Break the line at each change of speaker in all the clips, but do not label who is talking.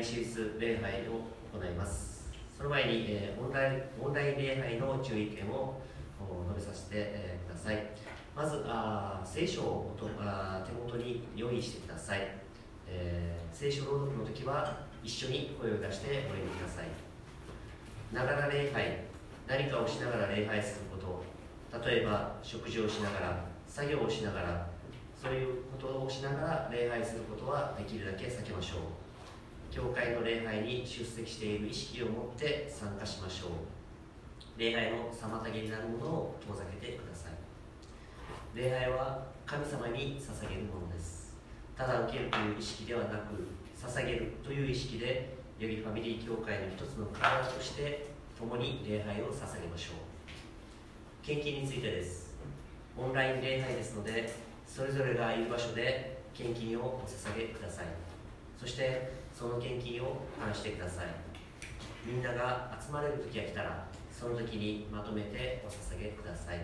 だいまより第二シリーズ礼拝を行います。その前に、えー、オンラインオンライン礼拝の注意点を述べさせて、えー、ください。まずあ聖書をとあ手元に用意してください、えー、聖書朗読の時は一緒に声を出してお読みください。ながら礼拝何かをしながら礼拝すること。例えば食事をしながら作業をしながらそういうことをしながら礼拝することはできるだけ避けましょう。教会の礼拝に出席している意識を持って参加しましょう。礼拝の妨げになるものを遠ざけてください。礼拝は神様に捧げるものです。ただ受けるという意識ではなく捧げるという意識でよりファミリー教会の一つの体として共に礼拝を捧げましょう。献金についてです。オンライン礼拝ですのでそれぞれがいる場所で献金をお捧げください。そしてその献金を話してください。みんなが集まれる時が来たらその時にまとめてお捧げください。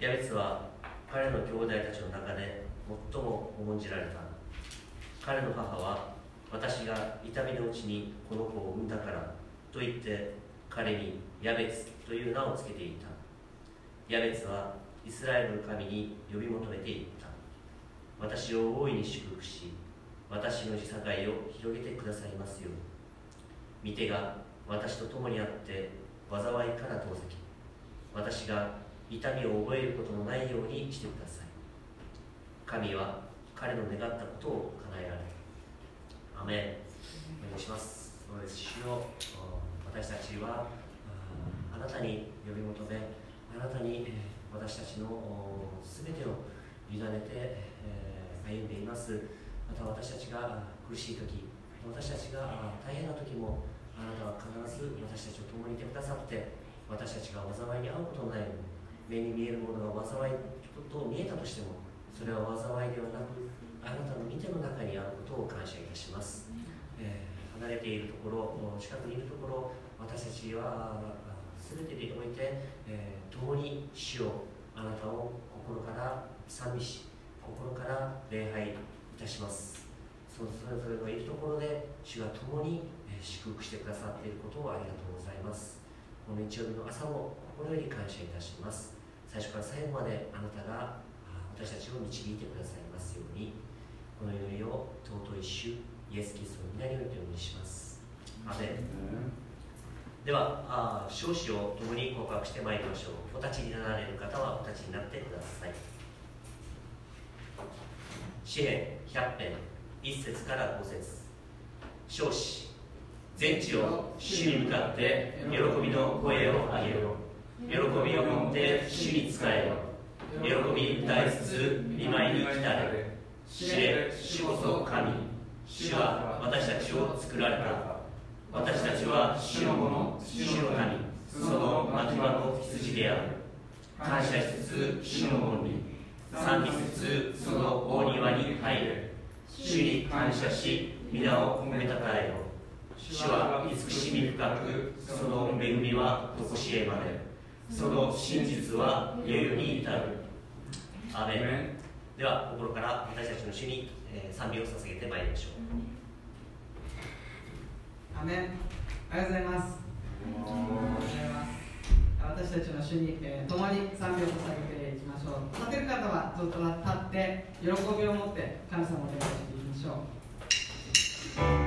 ヤベツは彼の兄弟たちの中で最も重んじられた。彼の母は私が痛みのうちにこの子を産んだからと言って彼にヤベツという名を付けていた。ヤベツはイスラエルの神に呼び求めていった。私を大いに祝福し私の地境を広げてくださいますように。見てが私と共にあって災いから遠ざき私が痛みを覚えることのないようにしてください。神は彼の願ったことを叶えられたアメン。お願いします。主よ私たちはあなたに呼び求めあなたに私たちの全てを委ねて歩んでいます。また私たちが苦しい時私たちが大変な時もあなたは必ず私たちを共にいてくださって私たちが災いに遭うことのないように目に見えるものが災いと見えたとしてもそれは災いではなくあなたの見ての中にあることを感謝いたします、えー、離れているところ近くにいるところ私たちは全てにおいて、えー、共に主をあなたを心から賛美し心から礼拝いたします。そのそれぞれのいるところで主が共に祝福してくださっていることをありがとうございます。この日曜日の朝も心より感謝いたします。最初から最後まであなたが私たちを導いてくださいますように。この祈りを尊い主イエス・キリストの皆によってお祈りします。アメン。では少子を共に告白してまいりましょう。お立ちになられる方はお立ちになってください。詩篇100編1節から5節。少子全地を主に向かって喜びの声を上げよう喜びを持って主に仕えよ喜び歌いつつ見舞いに来たれ。知れ主こそ神。主は私たちを作られた。私たちは主の者主の神その牧場の羊である。感謝しつつ主の門に賛美しつつその大庭に入れ主に感謝し皆を褒めたたえよ。主は慈しみ深くその恵みは常しえまで。その真実は世々に至る。アメン。では心から私たちの主に、え賛美を捧げてまいりましょう
アメンありがとうございます。私たちの主に、えー、共に賛美を捧げていきましょう。立てる方はずっと立って喜びを持って神様を礼拝していきましょう。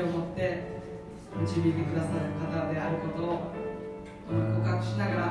を持って導いてくださる方であることを告白しながら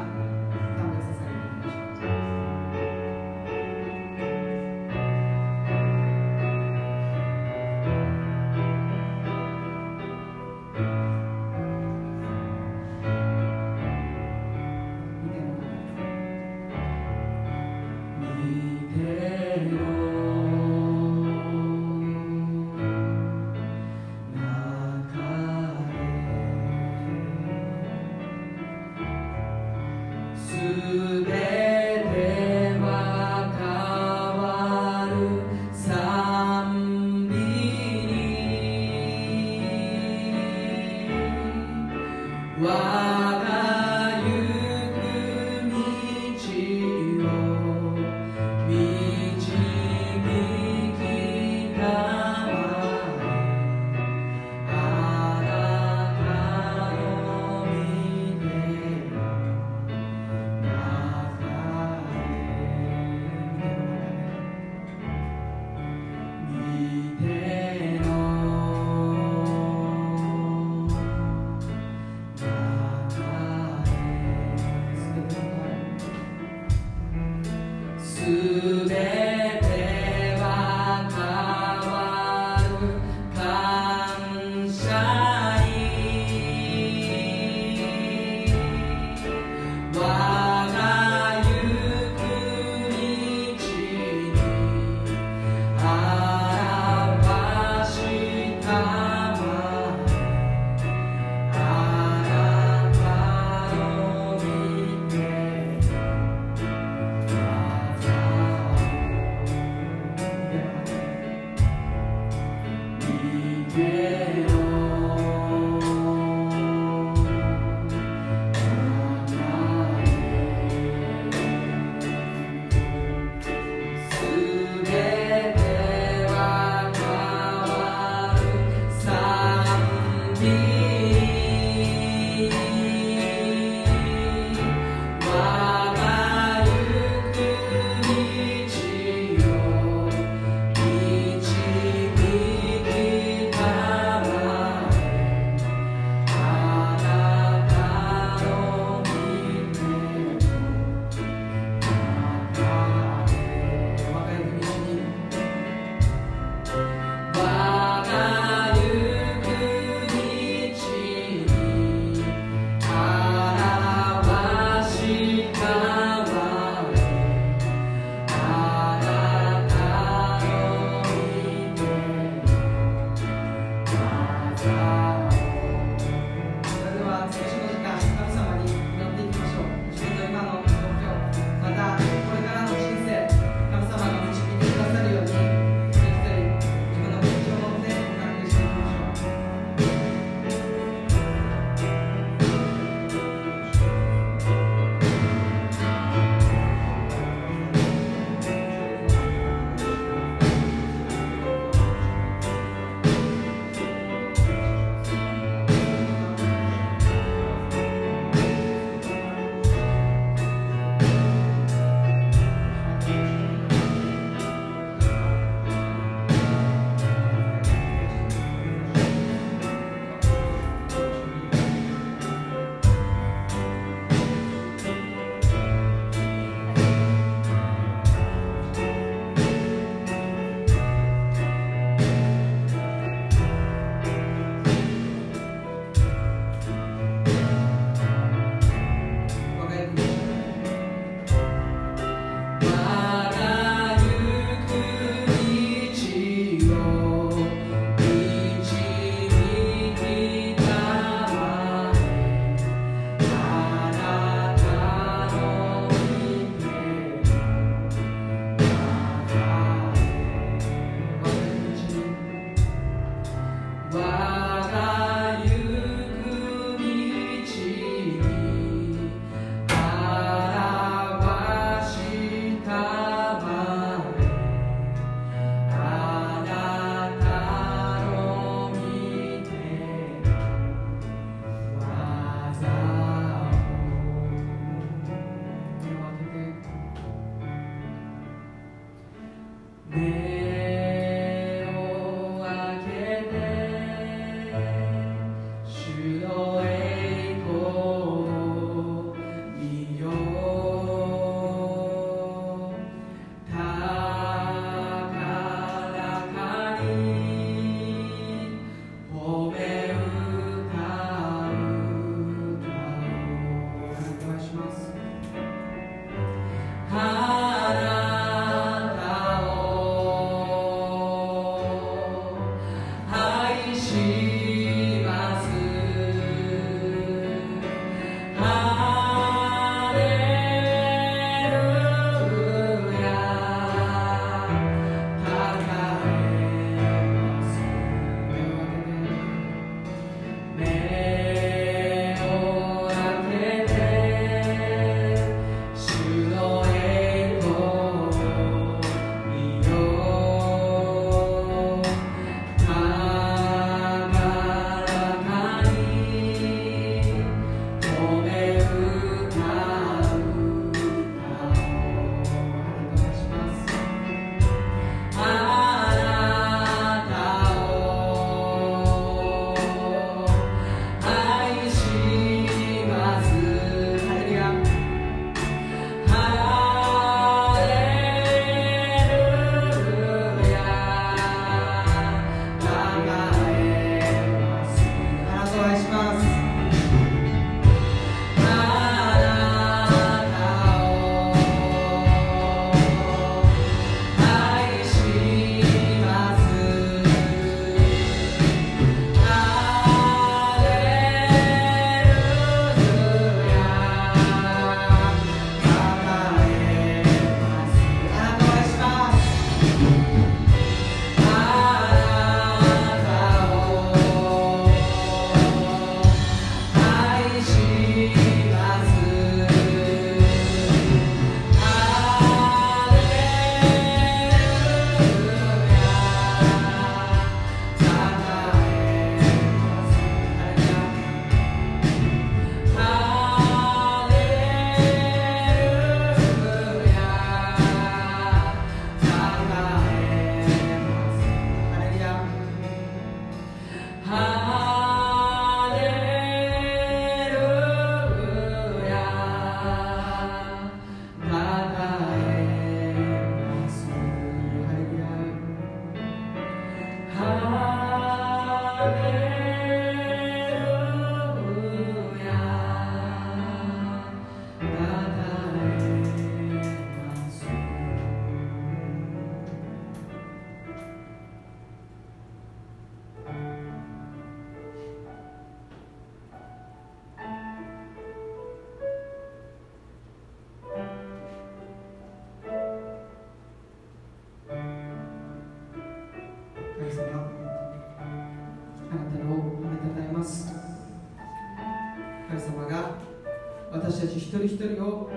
人一人を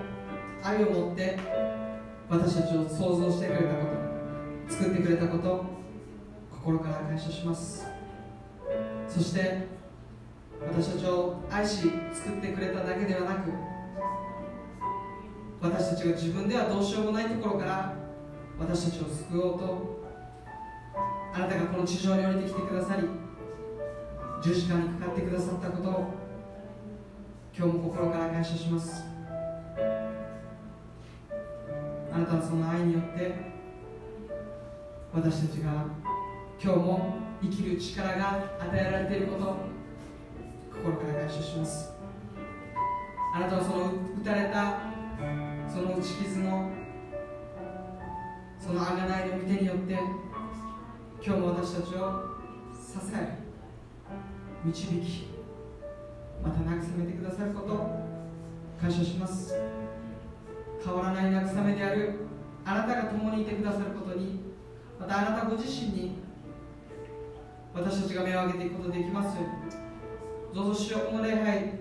愛を持って私たちを創造してくれたこと作ってくれたこと心から感謝します。そして私たちを愛し作ってくれただけではなく私たちが自分ではどうしようもないところから私たちを救おうとあなたがこの地上に降りてきてくださり十字架にかかってくださったことを今日も心から感謝します。あなたはその愛によって私たちが今日も生きる力が与えられていること心から感謝します。あなたはその打たれたその打ち傷のその贖いの御手によって今日も私たちを支え導きまた慰めてくださること感謝します。変わらない慰めであるあなたが共にいてくださることにまたあなたご自身に私たちが目を上げていくことできますようにどうぞ主よこの礼拝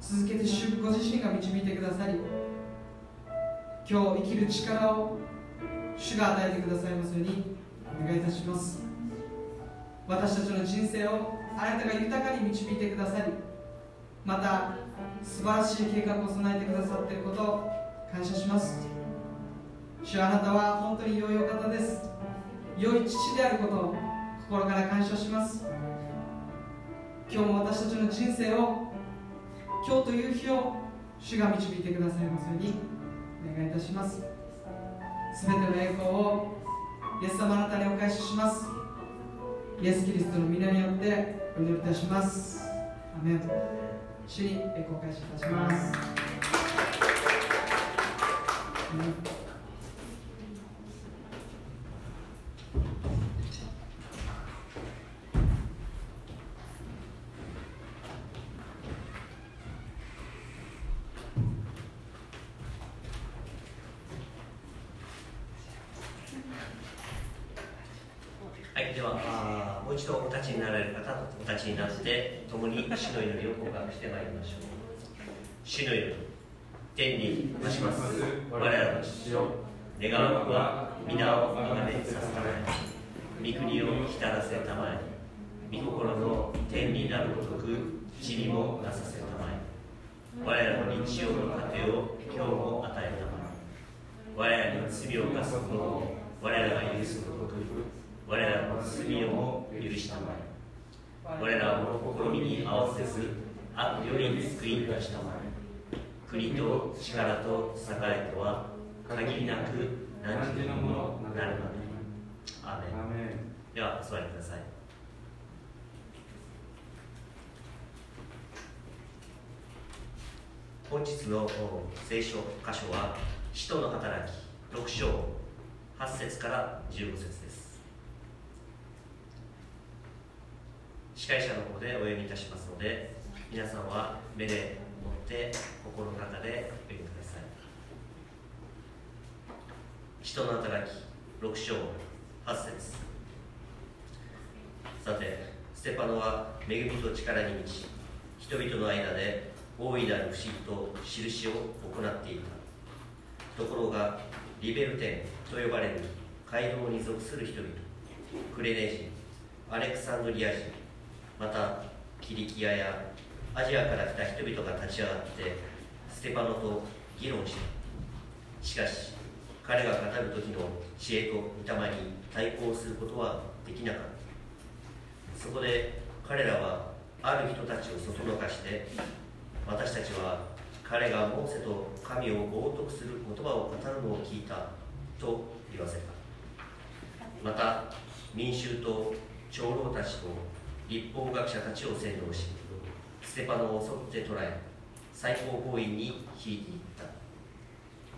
続けて主ご自身が導いてくださり今日生きる力を主が与えてくださいますようにお願いいたします。私たちの人生をあなたが豊かに導いてくださりまた素晴らしい計画を備えてくださっていることを感謝します。主あなたは本当に良いお方です。良い父であることを心から感謝します。今日も私たちの人生を今日という日を主が導いてくださいますようにお願いいたします。全ての栄光をイエス様あなたにお返しします。イエス・キリストの皆によってお祈りいたします。アメン。主に栄光を返しいたします、うん
はい、ではあーもう一度お立ちになられる方お立ちになって共に主の祈りを告白してまいりましょう主の祈り天に増します我らの父よ願わくは皆を崇めさせたまえ御国を来たらせたまえ。御心の天になるごとく地にもなさせたまえ。我らの日曜の糧を今日も与えたまえ我らに罪を犯す者を我らが許すごとく我らの罪をも許したまえ。我らを試みに合わせず悪より救い出したまえ。国と力と栄えとは限りなく何時のものなるまで。アではお座りください。本日のお聖書箇所は使徒の働き6章8節から15節です。司会者の方でお読みいたしますので皆さんは目で持って心の中でお読みください使徒の働き6章8節。さてステパノは恵みと力に満ち人々の間で大いなる不思議と印を行っていた。ところがリベルテンと呼ばれる街道に属する人々。クレネ人アレクサンドリア人またキリキアやアジアから来た人々が立ち上がってステパノと議論した。しかし彼が語る時の知恵と御霊に対抗することはできなかった。そこで彼らはある人たちをそそのかして私たちは彼がモーセと神を冒涜する言葉を語るのを聞いたと言わせた。また民衆と長老たちと立法学者たちを洗脳しステパノを襲って捕らえ最高法院に引いていった。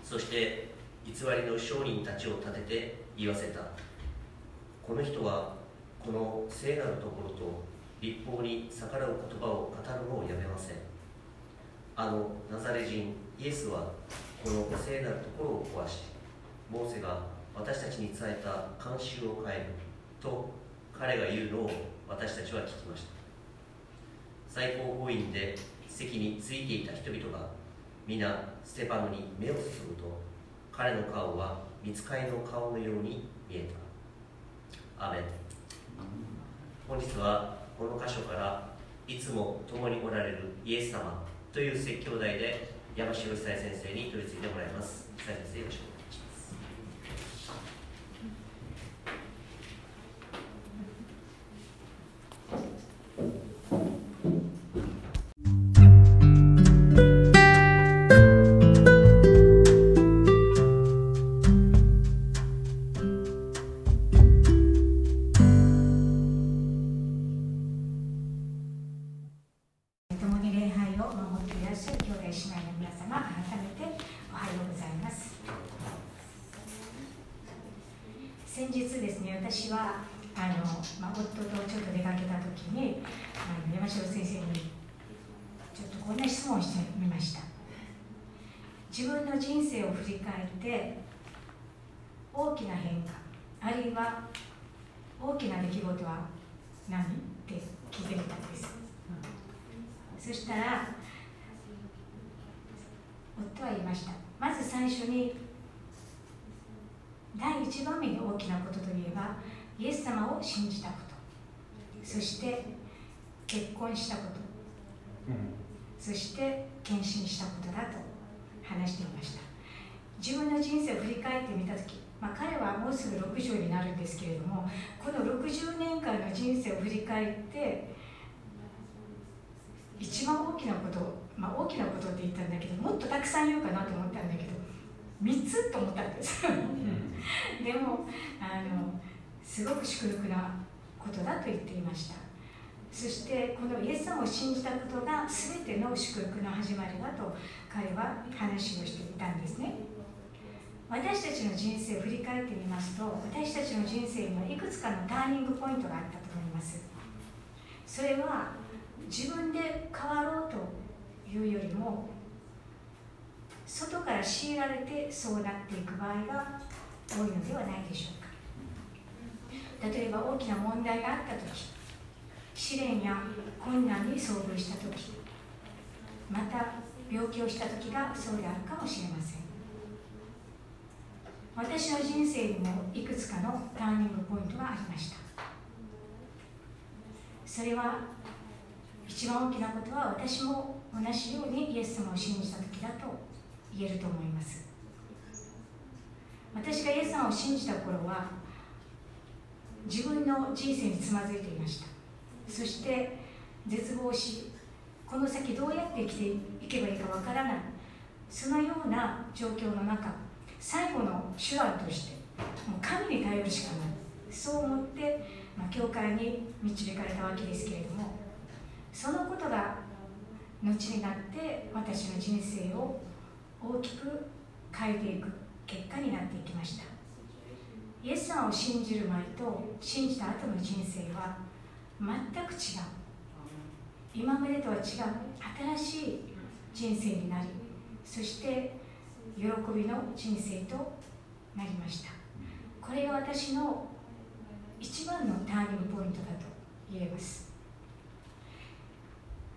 そして偽りの商人たちを立てて言わせた。この人はこの聖なるところと立法に逆らう言葉を語るのをやめません。あのナザレ人イエスはこの聖なるところを壊しモーセが私たちに伝えた慣習を変えると彼が言うのを私たちは聞きました。最高法院で席についていた人々が皆ステパノに目を注ぐと彼の顔は見つかりの顔のように見えた。アメン。本日はこの箇所からいつも共におられるイエス様という説教題で山城久先生に取り次いでもらいます。久先生よろしくお願いします。
の祝福の始まりだと彼は話をしていたんですね。私たちの人生を振り返ってみますと私たちの人生にはいくつかのターニングポイントがあったと思います。それは自分で変わろうというよりも外から強いられてそうなっていく場合が多いのではないでしょうか。例えば大きな問題があった時試練や困難に遭遇した時また病気をした時がそうであるかもしれません。私の人生にもいくつかのターニングポイントがありました。それは一番大きなことは私も同じようにイエス様を信じた時だと言えると思います。私がイエス様を信じた頃は自分の人生につまずいていました。そして絶望しこの先どうやって生きていけばいいかわからない。そのような状況の中最後の手段としてもう神に頼るしかない。そう思って、まあ、教会に導かれたわけですけれどもそのことが後になって私の人生を大きく変えていく結果になっていきました。イエス様を信じる前と信じた後の人生は全く違う。今までとは違う新しい人生になりそして喜びの人生となりました。これが私の一番のターニングポイントだと言えます。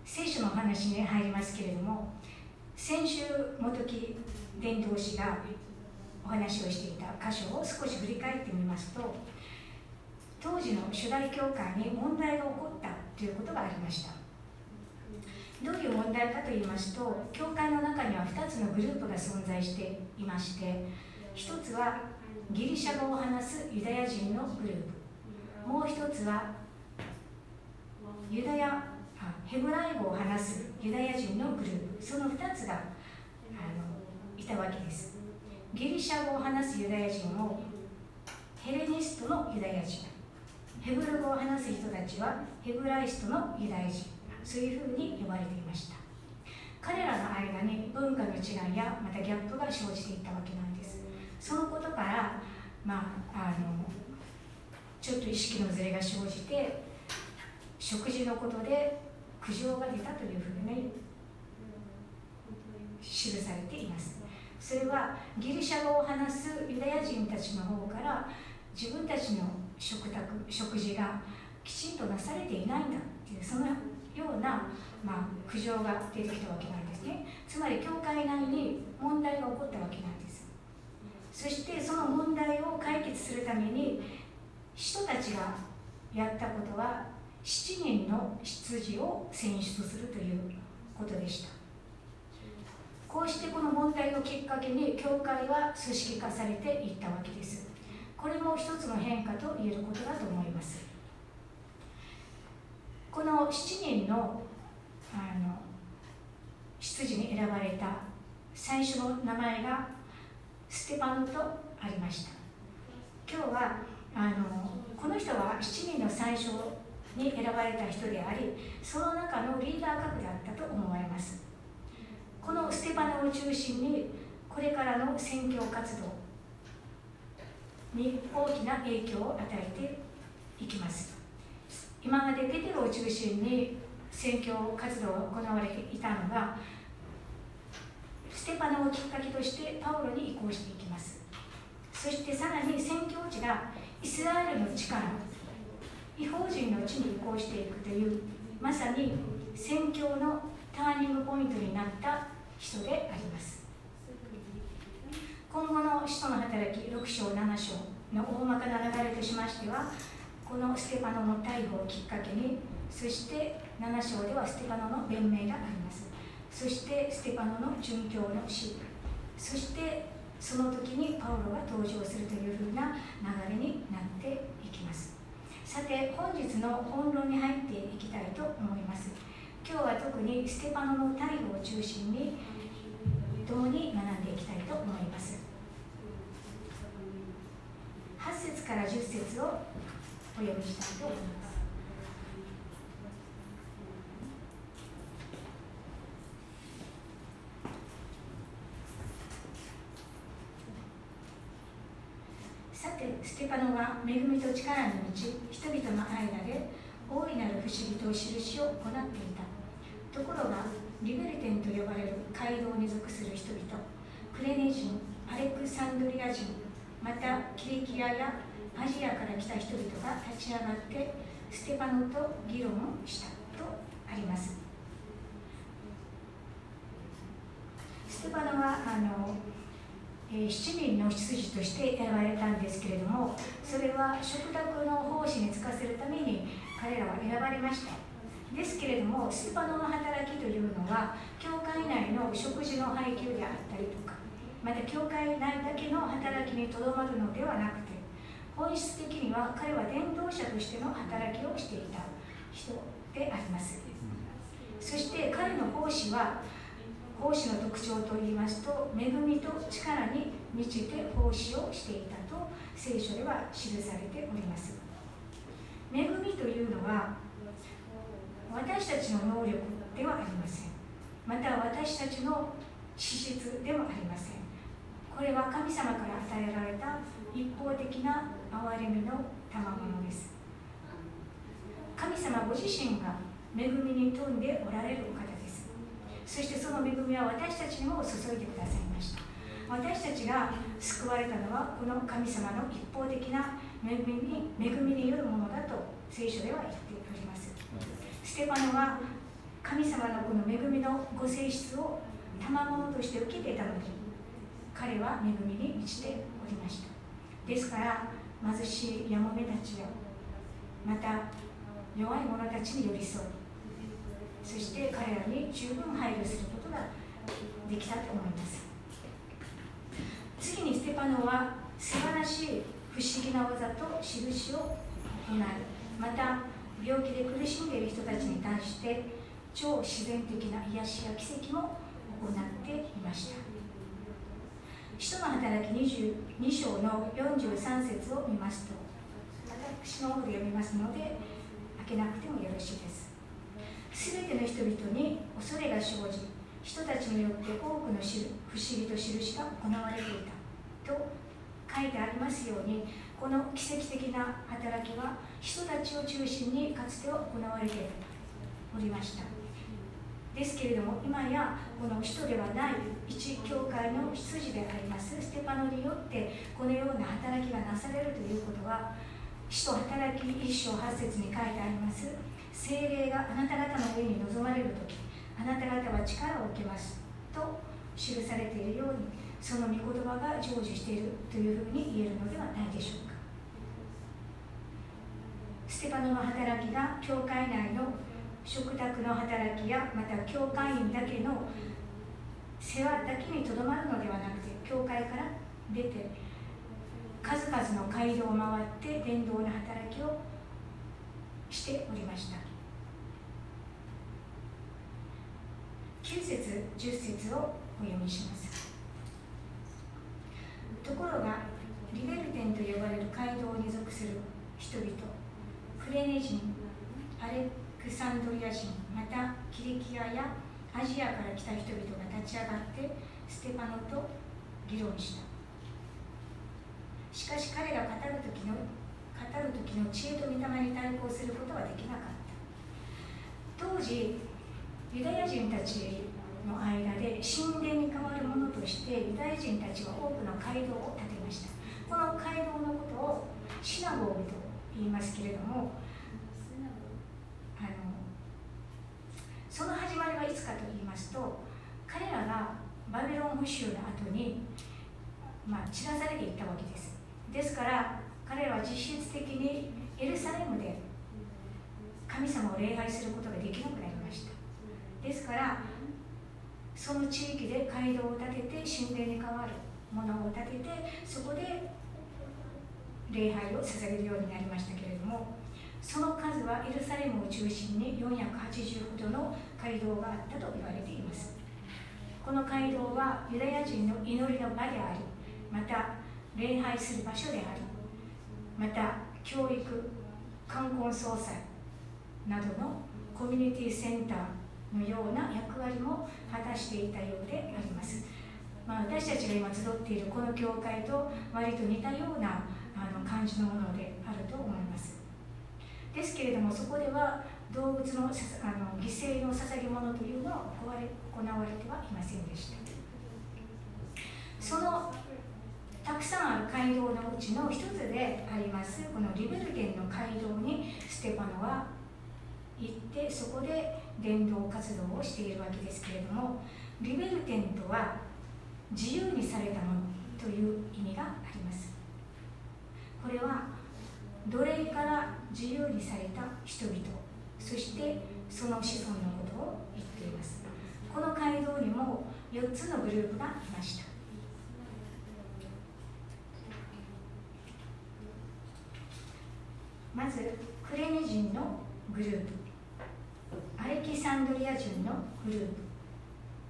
聖書の話に入りますけれども先週元木伝道師がお話をしていた箇所を少し振り返ってみますと当時の主題教会に問題が起こったということがありました。どういう問題かと言いますと教会の中には2つのグループが存在していまして1つはギリシャ語を話すユダヤ人のグループ。もう1つはユダヤヘブライ語を話すユダヤ人のグループ。その2つがあのいたわけです。ギリシャ語を話すユダヤ人をヘレニストのユダヤ人。ヘブル語を話す人たちはヘブライストのユダヤ人。そういうふうに呼ばれていました。彼らの間に文化の違いやまたギャップが生じていったわけなんです。そのことからまああのちょっと意識のずれが生じて食事のことで苦情が出たというふうに記されています。それはギリシャ語を話すユダヤ人たちの方から自分たちの食卓食事がきちんとなされていないんだっていうそのような、まあ、苦情が出てきたわけなんですね。つまり教会内に問題が起こったわけなんです。そしてその問題を解決するために人たちがやったことは7人の執事を選出するということでした。こうしてこの問題をきっかけに教会は組織化されていったわけです。これも一つの変化と言えることだと思います。この7人のあの執事に選ばれた最初の名前がステパノとありました。今日はあのこの人は7人の最初に選ばれた人でありその中のリーダー格であったと思われます。このステパノを中心にこれからの宣教活動に大きな影響を与えていきます。今までペテロを中心に宣教活動が行われていたのがステパノをきっかけとしてパウロに移行していきます。そしてさらに宣教地がイスラエルの地から違法人の地に移行していくというまさに宣教のターニングポイントになった人であります。今後の使徒の働き6章7章の大まかな流れとしましてはこのステパノの逮捕をきっかけにそして7章ではステパノの弁明があります。そしてステパノの殉教の死。そしてその時にパウロが登場するというふうな流れになっていきます。さて本日の本論に入っていきたいと思います。今日は特にステパノの逮捕を中心に共に学んでいきたいと思います。8節から10節をお読みしたいと思いますさてステパノは恵みと力に満ち人々の間で大いなる不思議と印を行っていた。ところがリベルテンと呼ばれる街道に属する人々クレネ人アレクサンドリア人またキリキアやアジアから来た人々が立ち上がってステパノと議論をしたとあります。ステパノはあの、え、7人の執事として選ばれたんですけれどもそれは食卓の奉仕に就かせるために彼らは選ばれました。ですけれどもステパノの働きというのは教会内の食事の配給であったりとかまた教会内だけの働きにとどまるのではなく本質的には彼は伝道者としての働きをしていた。人であります。そして彼の奉仕は奉仕の特徴といいますと恵みと力に満ちて奉仕をしていたと聖書では記されております。恵みというのは私たちの能力ではありません。また私たちの資質でもありません。これは神様から与えられた一方的な憐れみの賜物です。神様ご自身が恵みに富んでおられるお方です。そしてその恵みは私たちにも注いでくださいました。私たちが救われたのはこの神様の一方的な恵みに恵みによるものだと聖書では言っております。ステパノは神様のこの恵みのご性質を賜物として受けていたのに彼は恵みに満ちておりました。ですから貧しいやもめたちやまた弱い者たちに寄り添いそして彼らに十分配慮することができたと思います。次にステパノは素晴らしい不思議な技と印を行いまた病気で苦しんでいる人たちに対して超自然的な癒しや奇跡も行っていました。使徒の働き22章の43節を見ますと私の方で読みますので開けなくてもよろしいです。すべての人々に恐れが生じ人たちによって多くの知る不思議と印が行われていたと書いてありますようにこの奇跡的な働きは人たちを中心にかつては行われておりました。ですけれども今やこの使徒ではない一教会の執事でありますステパノによってこのような働きがなされるということは使徒働き一章八節に書いてあります。精霊があなた方の上に臨まれる時あなた方は力を受けますと記されているようにその御言葉が成就しているというふうに言えるのではないでしょうか。ステパノの働きが教会内の食卓の働きやまた教会員だけの世話だけにとどまるのではなくて教会から出て数々の街道を回って伝道の働きをしておりました。9節10節をお読みします。ところがリベルテンと呼ばれる街道に属する人々クレネ人アレクサンドリア人またキリキアやアジアから来た人々が立ち上がってステパノと議論した。しかし彼ら語る時の語る時の知恵と御霊に対抗することはできなかった。当時ユダヤ人たちの間で神殿に代わるものとしてユダヤ人たちは多くの街道を建てました。この街道のことをシナゴーと言いますけれどもあのそのかと言いますと彼らがバビロン捕囚の後に、まあ、散らされていったわけです。ですから彼らは実質的にエルサレムで神様を礼拝することができなくなりました。ですからその地域で街道を建てて神殿に代わるものを建ててそこで礼拝を捧げるようになりましたけれどもその数はエルサレムを中心に480ほどの街道があったと言われています。この街道はユダヤ人の祈りの場でありまた礼拝する場所でありまた教育冠婚葬祭などのコミュニティセンターのような役割も果たしていたようであります、まあ、私たちが今集っているこの教会と割と似たようなあの感じのものでですけれどもそこでは動物のあの犠牲の捧げ物というのは行われてはいませんでした。そのたくさんある街道のうちの一つでありますこのリベルゲンの街道にステパノは行ってそこで伝道活動をしているわけですけれどもリベルテンとは自由にされたものという意味があります。これは奴隷から自由にされた人々そしてその子孫のことを言っています。この街道にも4つのグループがいました。まずクレネ人のグループ。アレキサンドリア人のグループ。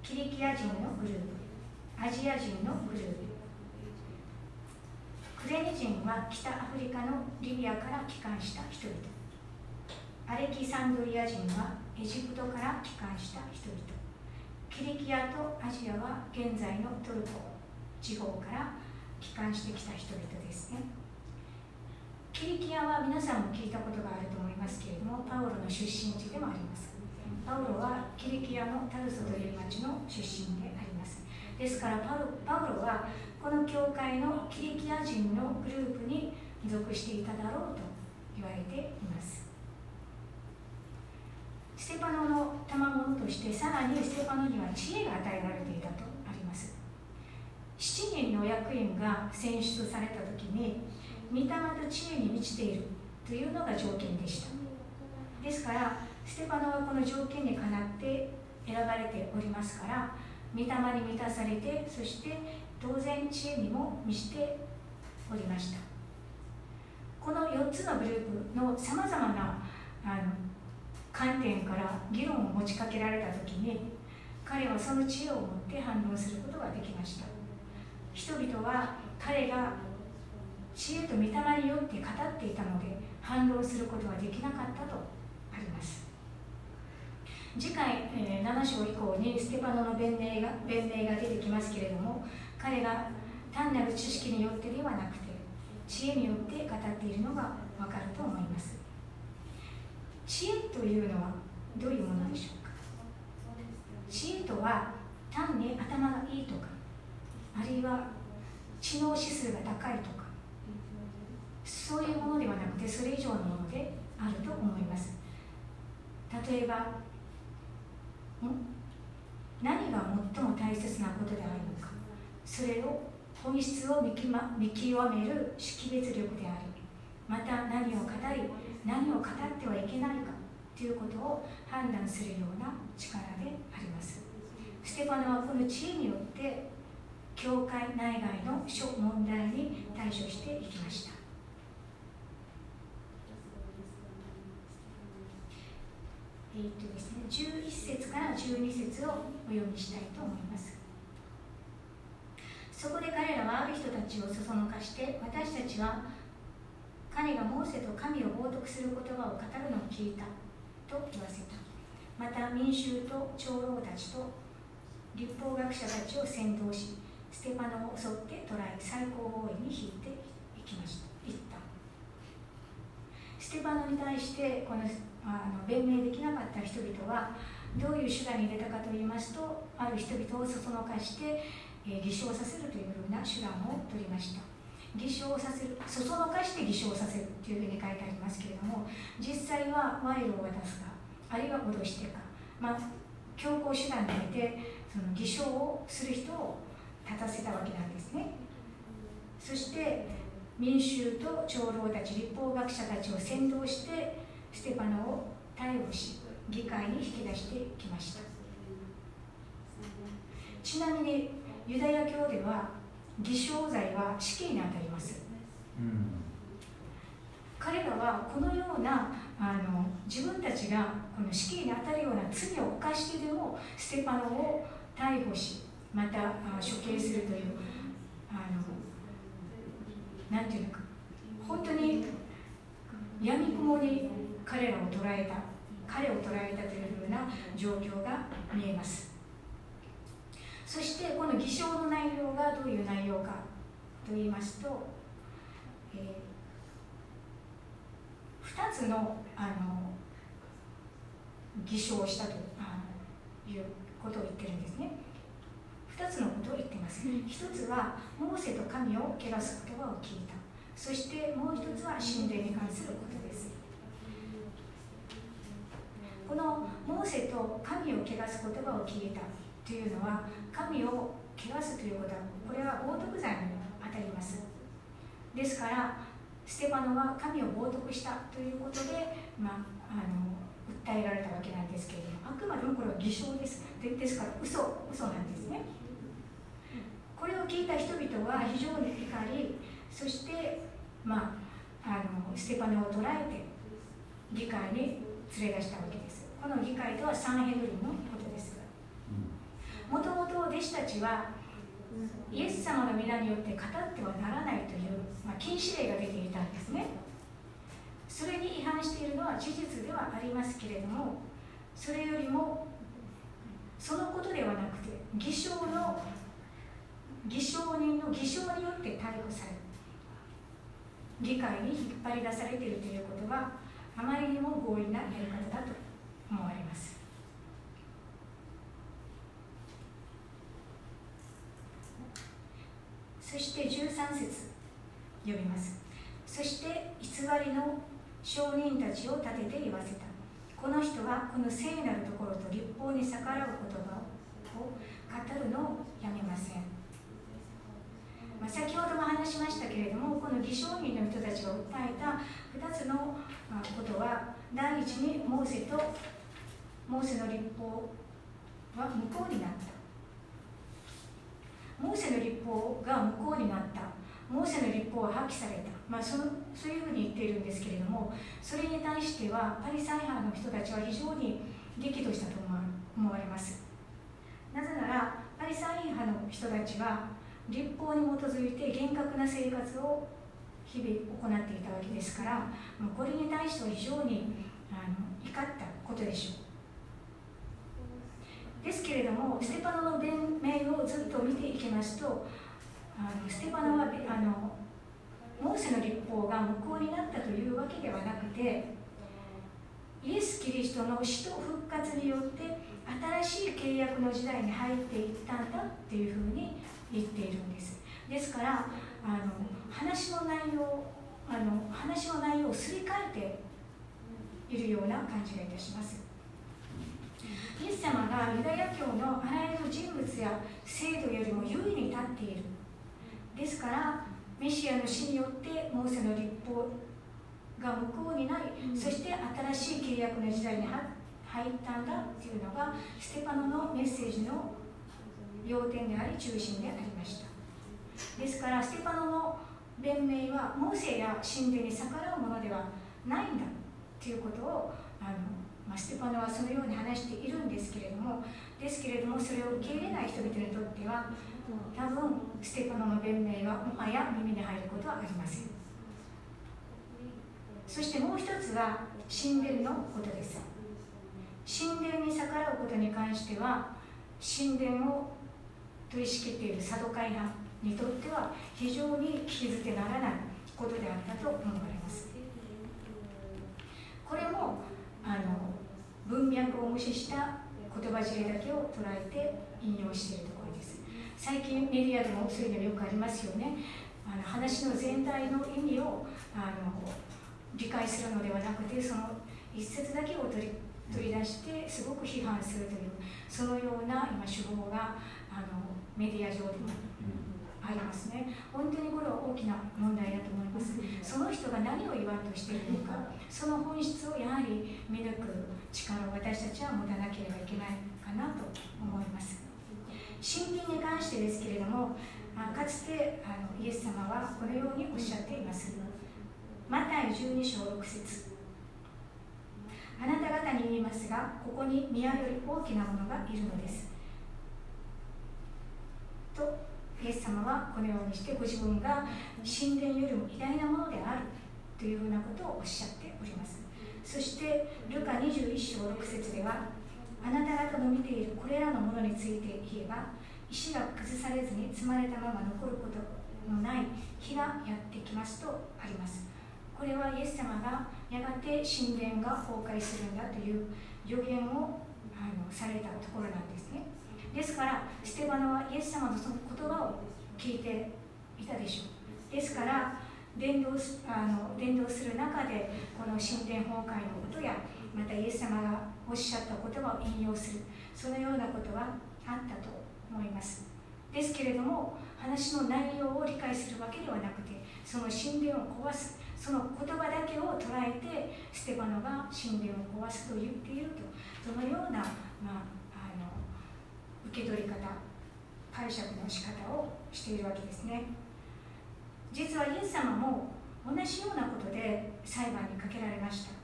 キリキア人のグループ。アジア人のグループ。レネ人は北アフリカのリビアから帰還した人々。アレキサンドリア人はエジプトから帰還した人々。キリキアとアジアは現在のトルコ地方から帰還してきた人々ですね。キリキアは皆さんも聞いたことがあると思いますけれどもパウロの出身地でもあります。パウロはキリキアのタルソという町の出身であります。ですからパウロはこの教会のキリキア人のグループに属していただろうと言われています。ステパノの賜物としてさらにステパノには知恵が与えられていたとあります。7人の役員が選出された時に御霊と知恵に満ちているというのが条件でした。ですからステパノはこの条件にかなって選ばれておりますから御霊に満たされてそして当然知恵にも満ちておりました。この4つのグループのさまざまなあの観点から議論を持ちかけられた時に彼はその知恵を持って反論することができました。人々は彼が知恵と御霊によって語っていたので反論することはできなかったとあります。次回、え、7章以降にステパノの弁明が弁明が出てきますけれども彼が単なる知識によってではなくて知恵によって語っているのがわかると思います。知恵というのはどういうものでしょうか？知恵とは単に頭がいいとかあるいは知能指数が高いとかそういうものではなくてそれ以上のものであると思います。例えば何が最も大切なことであるのか。それを本質を見き、ま、見極める識別力でありまた何を語り何を語ってはいけないかということを判断するような力であります。ステパノはこの知恵によって教会内外の諸問題に対処していきました。えー、っとですね、11節から12節をお読みしたいと思います。そこで彼らはある人たちをそそのかして私たちは彼がモーセと神を冒涜する言葉を語るのを聞いたと言わせた。また民衆と長老たちと立法学者たちを先導しステパノを襲って捕らえ最高法院に引いていきました行った。ステパノに対してこのあの弁明できなかった人々はどういう手段に出たかといいますとある人々をそそのかして、え、偽証させるというふうな手段を取りました。偽証させるそそのかして偽証させるというふうに書いてありますけれども実際は賄賂を渡すかあるいは脅してか、まあ、強行手段においてその偽証をする人を立たせたわけなんですね。そして民衆と長老たち立法学者たちを先導してステパノを逮捕し議会に引き出してきました。ちなみにユダヤ教では偽証罪は死刑に当たります、うん、彼らはこのようなあの自分たちがこの死刑に当たるような罪を犯してでもステパノを逮捕しまた処刑するというあのなんていうのか本当に闇雲に彼らを捉えた彼を捉えたというふうな状況が見えます。そしてこの偽証の内容がどういう内容かと言いますと、えー、2つのあの偽証をしたということを言ってるんですね。2つのことを言ってます、1つはモーセと神を汚す言葉を聞いた。そしてもう1つは神殿に関することです。このモーセと神を汚す言葉を聞いたというのは神を汚すということはこれは冒涜罪に当たります。ですからステパノは神を冒涜したということで、まあ、あの訴えられたわけなんですけれどもあくまでもこれは偽証です。ですから嘘嘘なんですね。これを聞いた人々は非常に怒りそして、まあ、あのステパノを捕らえて議会に連れ出したわけです。この議会とはサンヘドリンのこともともと弟子たちはイエス様の皆によって語ってはならないという、まあ、禁止令が出ていたんですね。それに違反しているのは事実ではありますけれどもそれよりもそのことではなくて偽証の偽証人の偽証によって逮捕され議会に引っ張り出されているということがあまりにも強引なやり方だと思われますそして13節読みます。そして偽りの証人たちを立てて言わせた。この人はこの聖なるところと立法に逆らう言葉を語るのをやめません。まあ、先ほども話しましたけれどもこの偽証人の人たちが訴えた2つのことは第一にモーセとモーセの立法は無効になった。モーセの立法が無効になった。モーセの立法は破棄された、まあ、そのそういうふうに言っているんですけれどもそれに対してはパリサイ派の人たちは非常に激怒したと思われます。なぜならパリサイ派の人たちは立法に基づいて厳格な生活を日々行っていたわけですからこれに対しては非常にあの怒ったことでしょう。ですけれどもステパノの弁明をずっと見ていきますとあのステパノはあのモーセの立法が無効になったというわけではなくてイエス・キリストの死と復活によって新しい契約の時代に入っていったんだっていうふうに言っているんです。ですからあの話の内容あの話の内容をすり替えているような感じがいたします。イエス様がユダヤ教のあらゆる人物や制度よりも優位に立っている。ですからメシアの死によってモーセの立法が無効になり、そして新しい契約の時代に入ったんだっていうのがステパノのメッセージの要点であり中心でありました。ですからステパノの弁明はモーセや神殿に逆らうものではないんだということをあの、ステパノはそのように話しているんですけれどもですけれどもそれを受け入れない人々にとっては多分ステパノの弁明はもはや耳に入ることはありません。そしてもう一つは神殿のことです。神殿に逆らうことに関しては神殿を取り仕切っているサドカイ派にとっては非常に聞き捨てならないことであったと思われます。これもあの文脈を無視した言葉尻だけを捉えて引用しているところです。最近メディアでもそういうのよくありますよね。あの話の全体の意味をあの理解するのではなくてその一節だけを取り取り出してすごく批判するというそのような今手法があのメディア上でもありますね。本当にこれは大きな問題だと思います。その人が何を言わんとしているのかその本質をやはり見抜く力を私たちは持たなければいけないかなと思います。神殿に関してですけれどもかつてあのイエス様はこのようにおっしゃっています。マタイ12章6節。あなた方に言いますがここに宮より大きなものがいるのです。とイエス様はこのようにしてご自分が神殿よりも偉大なものであるというふうなことをおっしゃっております。そしてルカ21章6節ではあなた方の見ているこれらのものについて言えば石が崩されずに積まれたまま残ることのない日がやってきますとあります。これはイエス様がやがて神殿が崩壊するんだという予言をあのされたところなんですね。ですからステバノはイエス様のその言葉を聞いていたでしょう。ですから伝道あの伝道する中でこの神殿崩壊のことやまたイエス様がおっしゃった言葉を引用するそのようなことはあったと思います。ですけれども話の内容を理解するわけではなくてその神殿を壊すその言葉だけを捉えてステバノが神殿を壊すと言っているとそのような、まあ、受け取り方解釈の仕方をしているわけですね。実はイエス様も同じようなことで裁判にかけられました。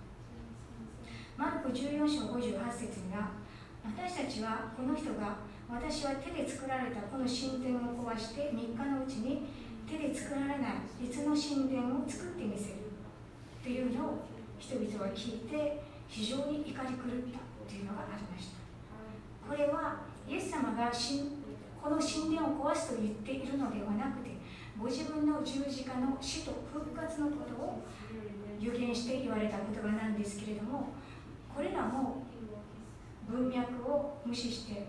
マルコ14章58節には私たちはこの人が私は手で作られたこの神殿を壊して3日のうちに手で作られない別の神殿を作ってみせるというのを人々は聞いて非常に怒り狂ったというのがありました。これはイエス様がこの神殿を壊すと言っているのではなくてご自分の十字架の死と復活のことを予言して言われた言葉なんですけれどもこれらも文脈を無視して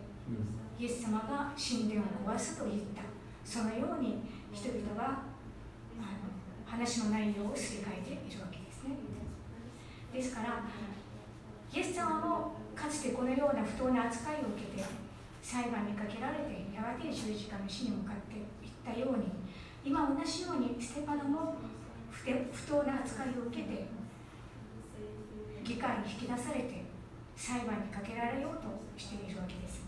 イエス様が神殿を壊すと言った。そのように人々は話の内容をすり替えているわけですね。ですからイエス様もかつてこのような不当な扱いを受けて裁判にかけられてやがて十字架の死に向かっていったように今同じようにステパノも不当な扱いを受けて議会に引き出されて裁判にかけられようとしているわけです。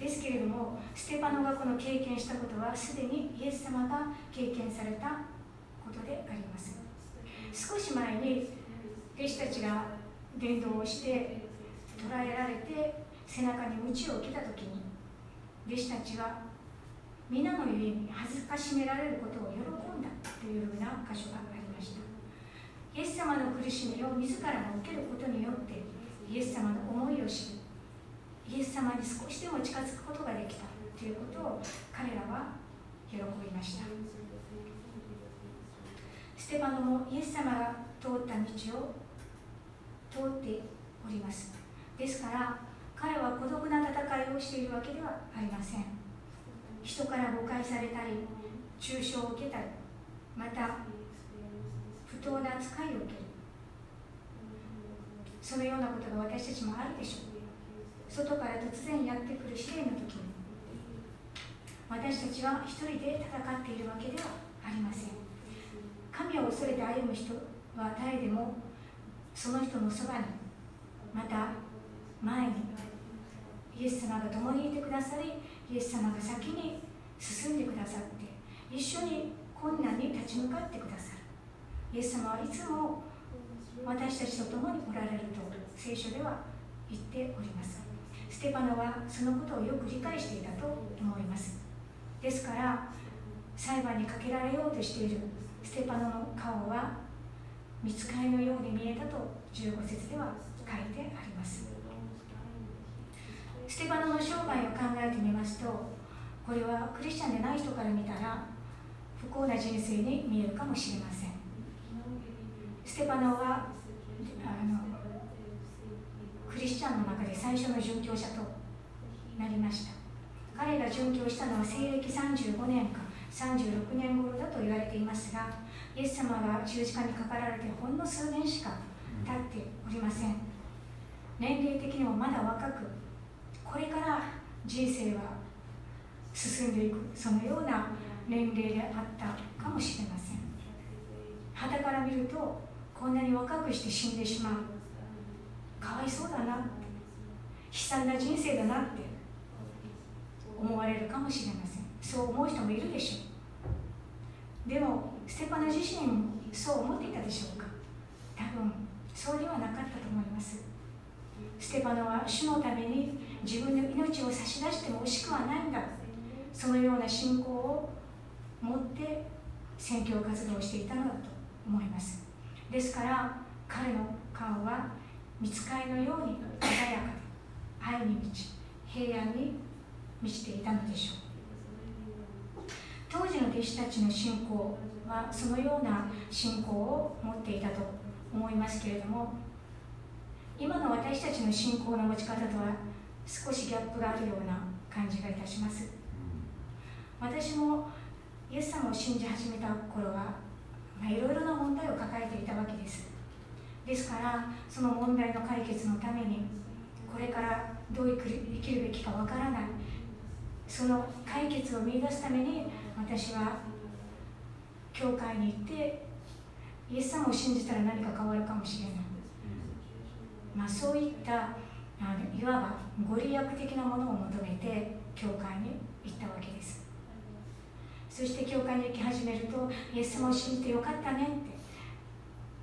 ですけれどもステパノがこの経験したことはすでにイエス様が経験されたことであります。少し前に弟子たちが伝道をして捕らえられて背中に鞭を受けた時に弟子たちは皆のゆえに恥ずかしめられることを喜んだというような箇所がありました。イエス様の苦しみを自らも受けることによってイエス様の思いを知りイエス様に少しでも近づくことができたということを彼らは喜びました。ステパノもイエス様が通った道を通っております。ですから彼は孤独な戦いをしているわけではありません。人から誤解されたり中傷を受けたりまた不当な扱いを受ける。そのようなことが私たちもあるでしょう。外から突然やってくる試練の時に私たちは一人で戦っているわけではありません。神を恐れて歩む人は誰でもその人のそばにまた前にイエス様が共にいてくださりイエス様が先に進んでくださって一緒に困難に立ち向かってくださる。イエス様はいつも私たちと共におられると聖書では言っております。ステパノはそのことをよく理解していたと思います。ですから裁判にかけられようとしているステパノの顔は見つかりのように見えたと15節では書いてあります。ステパノの生涯を考えてみますとこれはクリスチャンでない人から見たら不幸な人生に見えるかもしれません。ステパノはあのクリスチャンの中で最初の殉教者となりました。彼が殉教したのは西暦35年か36年頃だと言われていますがイエス様が十字架にかかられてほんの数年しか経っておりません。年齢的にもまだ若くこれから人生は進んでいくそのような年齢であったかもしれません。肌から見るとこんなに若くして死んでしまう。かわいそうだな悲惨な人生だなって。思われるかもしれません。そう思う人もいるでしょう。でもステパナ自身もそう思っていたでしょうか。多分そうではなかったと思います。ステパノは主のために自分の命を差し出しても惜しくはないんだそのような信仰を持って宣教活動をしていたのだと思います。ですから彼の顔は見つかりのように鮮やかで愛に満ち平安に満ちていたのでしょう。当時の弟子たちの信仰はそのような信仰を持っていたと思いますけれども今の私たちの信仰の持ち方とは少しギャップがあるような感じがいたします。私もイエス様を信じ始めた頃は、いろいろな問題を抱えていたわけです。ですからその問題の解決のためにこれからどう生きるべきかわからない。その解決を見出すために私は教会に行ってイエス様を信じたら何か変わるかもしれない、まあ、そういったいわばご利益的なものを求めて教会に行ったわけです。そして教会に行き始めるとイエス様を信じてよかったねって。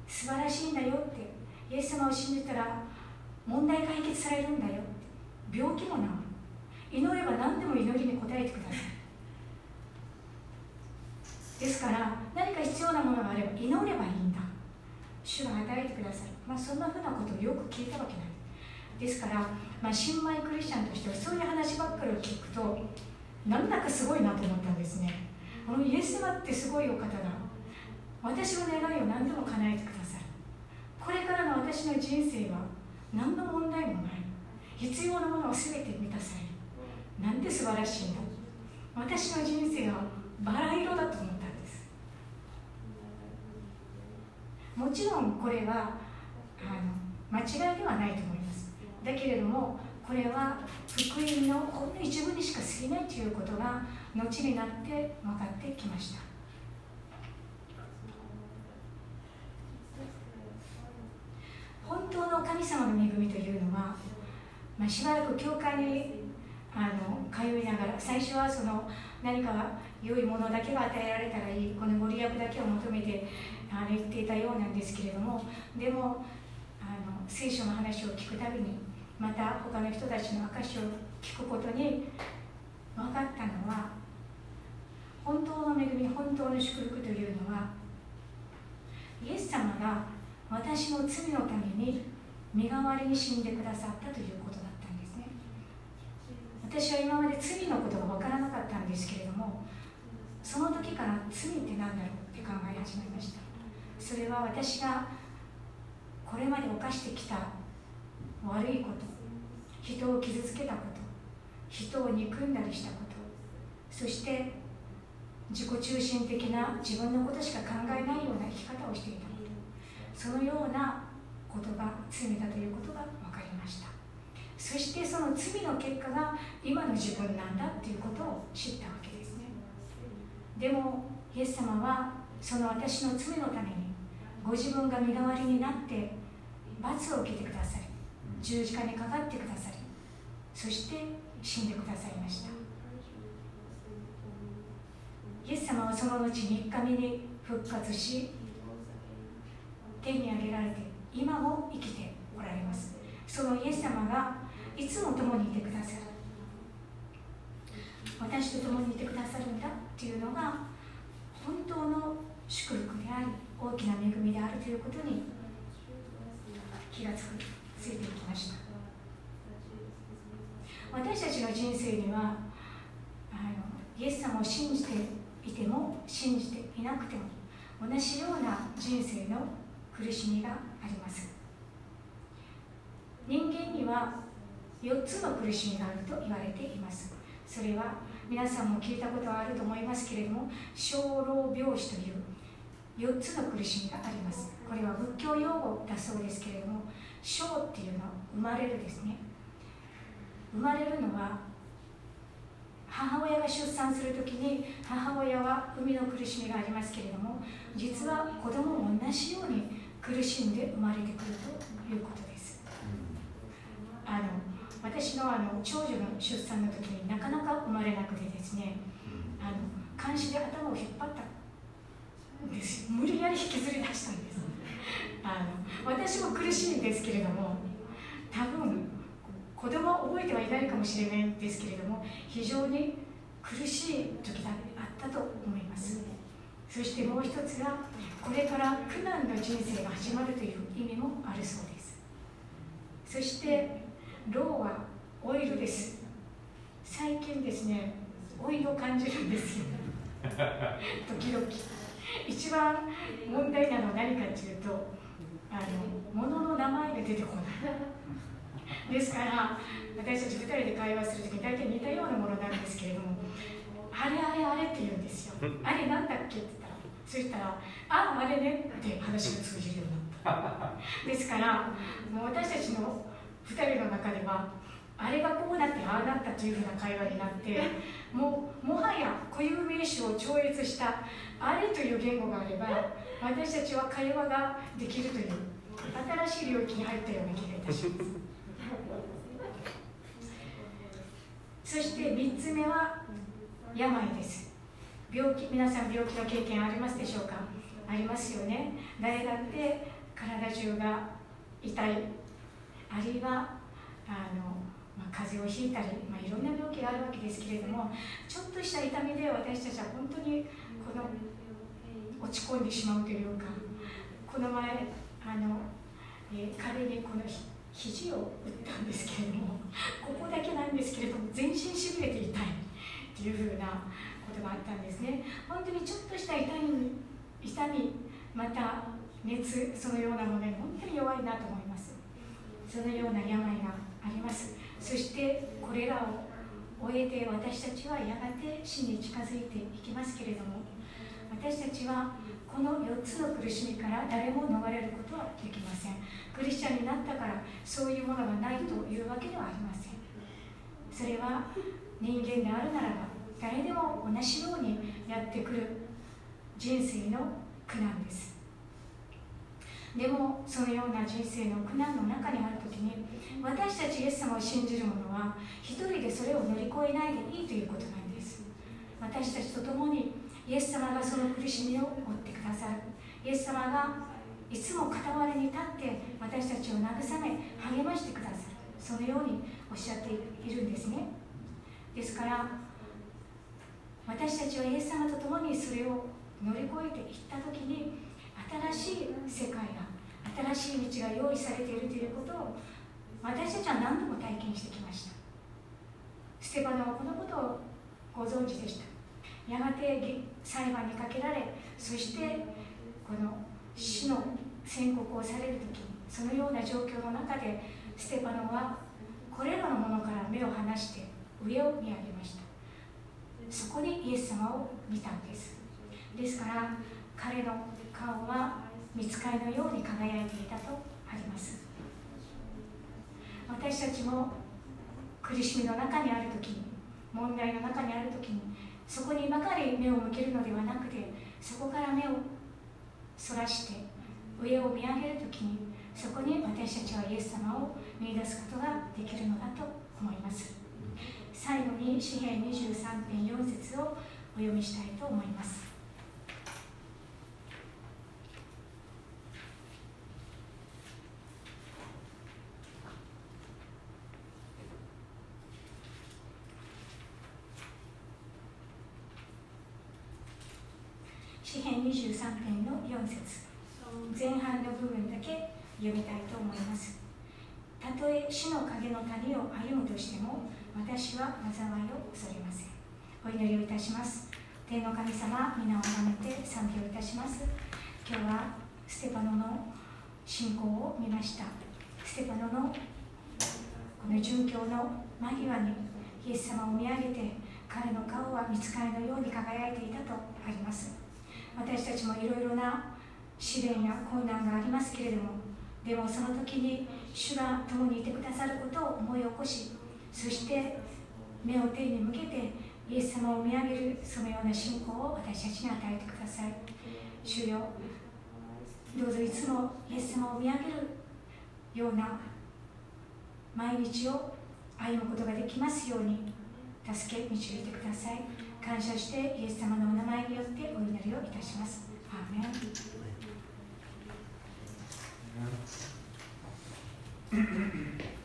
素晴らしいんだよって。イエス様を信じたら問題解決されるんだよって。病気も治る。祈れば何でも祈りに応えてください。ですから何か必要なものがあれば祈ればいいんだ。主が与えてくださる、まあ、そんなふうなことをよく聞いたわけなんです。ですから、まあ、新米クリスチャンとしてはそういう話ばっかりを聞くとなんだかすごいなと思ったんですね。このイエス様ってすごいお方だ。私の願いを何でも叶えてくださる。これからの私の人生は何の問題もない。必要なものを全て満たされる。なんて素晴らしいんだ私の人生はバラ色だと思ったんです。もちろんこれはあの間違いではないと思います。だけれどもこれは福音のほんの一部にしか過ぎないということが後になって分かってきました。本当の神様の恵みというのは、まあ、しばらく教会にあの通いながら最初はその何か良いものだけが与えられたらいいこのご利益だけを求めてあの言っていたようなんですけれどもでもあの聖書の話を聞くたびにまた他の人たちの証を聞くことに分かったのは本当の恵み本当の祝福というのはイエス様が私の罪のために身代わりに死んでくださったということだったんですね。私は今まで罪のことが分からなかったんですけれどもその時から罪って何だろうって考え始めました。それは私がこれまで犯してきた悪いこと人を傷つけたこと人を憎んだりしたことそして自己中心的な自分のことしか考えないような生き方をしていた。ことそのようなことが罪だということが分かりました。そしてその罪の結果が今の自分なんだっていうことを知ったわけですね。でもイエス様はその私の罪のためにご自分が身代わりになって罰を受けてくださり十字架にかかってくださりそして死んでくださいました。イエス様はその後3日目に復活し天に上げられて今も生きておられます。そのイエス様がいつも共にいてくださる。私と共にいてくださるんだっていうのが本当の祝福であり大きな恵みであるということに気がつく。ついてきました。私たちの人生にはあのイエス様を信じていても信じていなくても同じような人生の苦しみがあります。人間には4つの苦しみがあると言われています。それは皆さんも聞いたことはあると思いますけれども小老病死という4つの苦しみがあります。これは仏教用語だそうですけれども小っていうのは生まれるですね。生まれるのは母親が出産するときに母親は産みの苦しみがありますけれども実は子供も同じように苦しんで生まれてくるということです。あの私のあの長女の出産の時になかなか生まれなくてですねあの監視で頭を引っ張ったんです。無理やり引きずり出したんですあの私も苦しいんですけれども多分子供は覚えてはいないかもしれないんですけれども非常に苦しい時だあったと思います。そしてもう一つがこれから苦難の人生が始まるという意味もあるそうです。そしてローはオイルです。最近ですねオイルを感じるんですよ。時々一番問題なのは何かっていうとあの物の名前が出てこない。ですから私たち2人で会話するときに大体似たようなものなんですけれどもあれあれあれって言うんですよ。あれなんだっけって言ったらそしたらああれねって話が通じるようになった。ですからもう私たちの2人の中ではあれがこうなってああなったというふうな会話になってももはや固有名詞を超越したあれという言語があれば私たちは会話ができるという新しい領域に入ったような気がいたします。そして3つ目は病です。病気皆さん病気の経験ありますでしょうか？ありますよね。誰だって体中が痛いあるいはあの、風邪をひいたり、まあ、いろんな病気があるわけですけれどもちょっとした痛みで私たちは本当にこの落ち込んでしまうというかこの前あの、えー、彼にこの肘を打ったんですけれどもここだけなんですけれども全身しびれて痛いっていうふうなことがあったんですね。本当にちょっとした痛み痛みまた熱そのようなものに本当に弱いなと思います。そのような病があります。そしてこれらを終えて私たちはやがて死に近づいていきますけれども私たちはこの4つの苦しみから誰も逃れることはできません。クリスチャンになったからそういうものがないというわけではありません。それは人間であるならば誰でも同じようにやってくる人生の苦難です。でもそのような人生の苦難の中にある時に私たちイエス様を信じる者は一人でそれを乗り越えないでいいということなんです。私たちと共にイエス様がその苦しみを負ってくださる。イエス様がいつも傍らに立って私たちを慰め励ましてくださる。そのようにおっしゃっているんですね。ですから私たちはイエス様と共にそれを乗り越えていった時に新しい世界が新しい道が用意されているということを私たちは何度も体験してきました。ステパノはこのことをご存知でした。やがて裁判にかけられそしてこの死の宣告をされる時そのような状況の中でステパノはこれらのものから目を離して上を見上げました。そこにイエス様を見たんです。ですから彼の顔は見つかりのように輝いていたとあります。私たちも苦しみの中にある時に問題の中にある時にそこにばかり目を向けるのではなくてそこから目をそらして上を見上げる時にそこに私たちはイエス様を見出すことができるのだと思います。最後に詩篇23.4節をお読みしたいと思います。23編の4節。前半の部分だけ読みたいと思います。たとえ死の影の谷を歩むとしても私は災いを恐れません。お祈りをいたします。天の神様皆をあめて賛美をいたします。今日はステパノの信仰を見ました。ステパノのこの殉教の間際にイエス様を見上げて彼の顔は見つかりのように輝いていたとあります。私たちもいろいろな試練や困難がありますけれどもでもその時に主が共にいてくださることを思い起こしそして目を天に向けてイエス様を見上げるそのような信仰を私たちに与えてください。主よどうぞいつもイエス様を見上げるような毎日を歩むことができますように助け導いてください。感謝してイエス様のお名前によってお祈りをいたします。アーメン。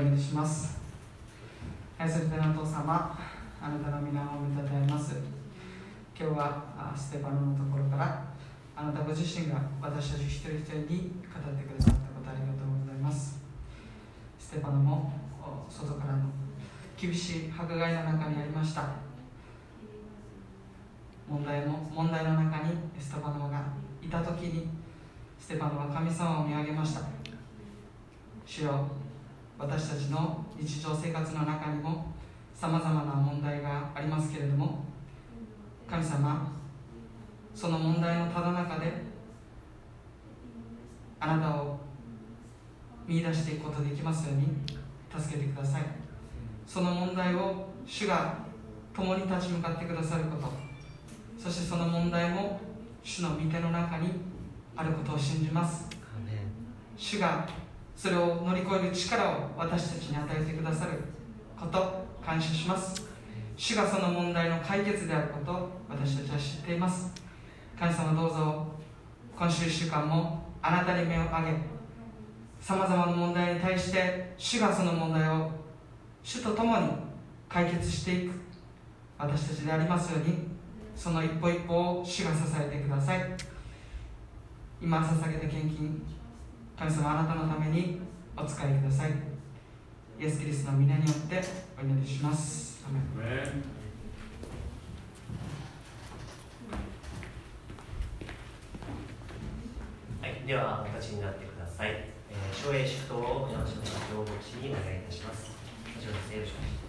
祈りします。愛する天のお父様、あなたの皆を褒めたたえます。今日はあステパノのところから、あなたご自身が私たち一人一人に語ってくださったことありがとうございます。ステパノも外からの厳しい迫害の中にありました。問題も問題の中にステパノがいたときに、ステパノは神様を見上げました。主よ私たちの日常生活の中にもさまざまな問題がありますけれども神様その問題のただ中であなたを見出していくことできますように助けてください。その問題を主が共に立ち向かってくださることそしてその問題も主の御手の中にあることを信じます。主がそれを乗り越える力を私たちに与えてくださること感謝します。主がその問題の解決であることを私たちは知っています。神様どうぞ今週1週間もあなたに目を上げさまざまな問題に対して主がその問題を主と共に解決していく私たちでありますようにその一歩一歩を主が支えてください。今捧げた献金神様あなたのためにお使いくださいイエス・キリストの皆によってお祈りしますアメン
はい、ではお立ちになってください。えー、省営祝祷を山下さん教牧師にお願いいたします。以上です。よろしくお願いします。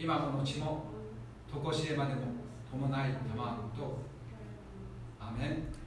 今この血も常しえまでも伴いたまんと。アーメン。